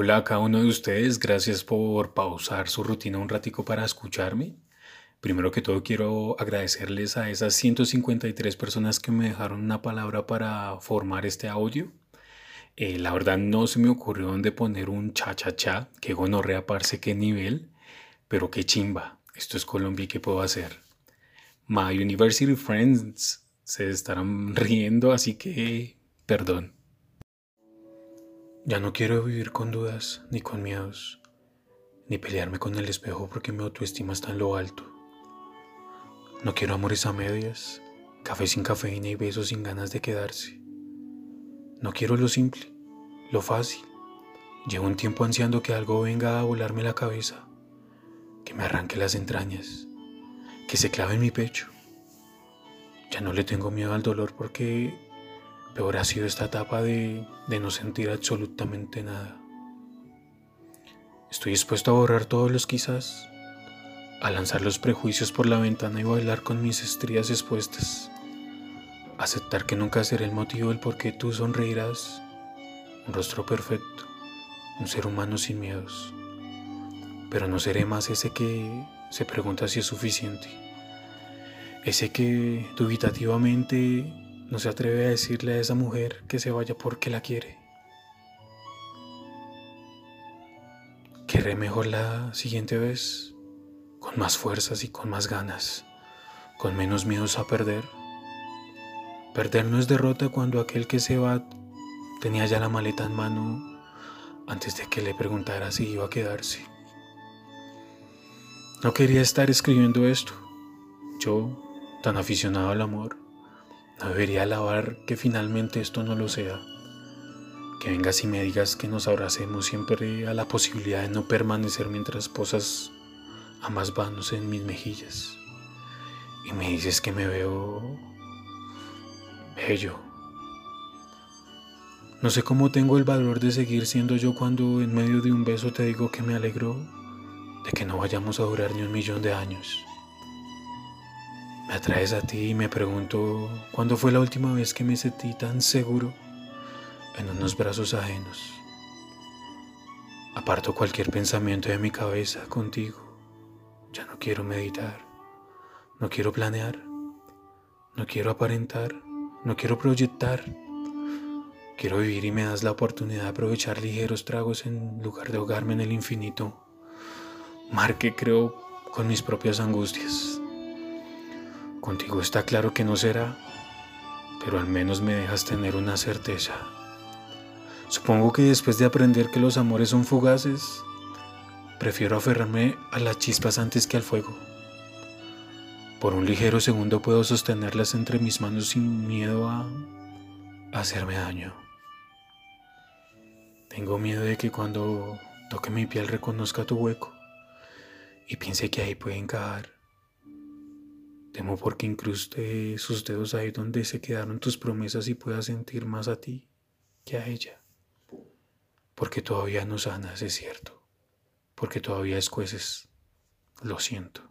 Hola a cada uno de ustedes, gracias por pausar su rutina un ratico para escucharme. Primero que todo quiero agradecerles a esas 153 personas que me dejaron una palabra para formar este audio. Eh, la verdad no se me ocurrió dónde poner un cha cha cha, que gonorrea parce qué nivel, pero qué chimba. Esto es Colombia y qué puedo hacer. My University Friends se estarán riendo, así que perdón. Ya no quiero vivir con dudas ni con miedos, ni pelearme con el espejo porque mi autoestima está en lo alto. No quiero amores a medias, café sin cafeína y besos sin ganas de quedarse. No quiero lo simple, lo fácil. Llevo un tiempo ansiando que algo venga a volarme la cabeza, que me arranque las entrañas, que se clave en mi pecho. Ya no le tengo miedo al dolor porque Peor ha sido esta etapa de, no sentir absolutamente nada. Estoy dispuesto a borrar todos los quizás, a lanzar los prejuicios por la ventana y bailar con mis estrías expuestas. Aceptar que nunca seré el motivo del por qué tú sonreirás. Un rostro perfecto, un ser humano sin miedos. Pero no seré más ese que se pregunta si es suficiente. Ese que dubitativamente no se atreve a decirle a esa mujer que se vaya porque la quiere. Querré mejor la siguiente vez, con más fuerzas y con más ganas, con menos miedos a perder. Perder no es derrota cuando aquel que se va tenía ya la maleta en mano antes de que le preguntara si iba a quedarse. No quería estar escribiendo esto, yo, tan aficionado al amor. No debería alabar que finalmente esto no lo sea. Que vengas y me digas que nos abracemos siempre a la posibilidad de no permanecer mientras posas a más vanos en mis mejillas. Y me dices que me veo bello. No sé cómo tengo el valor de seguir siendo yo cuando en medio de un beso te digo que me alegro de que no vayamos a durar ni un millón de años. Me atraes a ti y me pregunto cuándo fue la última vez que me sentí tan seguro en unos brazos ajenos. Aparto cualquier pensamiento de mi cabeza contigo. Ya no quiero meditar, no quiero planear, no quiero aparentar, no quiero proyectar. Quiero vivir y me das la oportunidad de aprovechar ligeros tragos en lugar de ahogarme en el infinito. Mar que creo con mis propias angustias. Contigo está claro que no será, pero al menos me dejas tener una certeza. Supongo que después de aprender que los amores son fugaces, prefiero aferrarme a las chispas antes que al fuego. Por un ligero segundo puedo sostenerlas entre mis manos sin miedo a, hacerme daño. Tengo miedo de que cuando toque mi piel reconozca tu hueco y piense que ahí puede encajar Temo porque incruste sus dedos ahí donde se quedaron tus promesas y pueda sentir más a ti que a ella. Porque todavía no sanas, es cierto. Porque todavía escueces. Lo siento.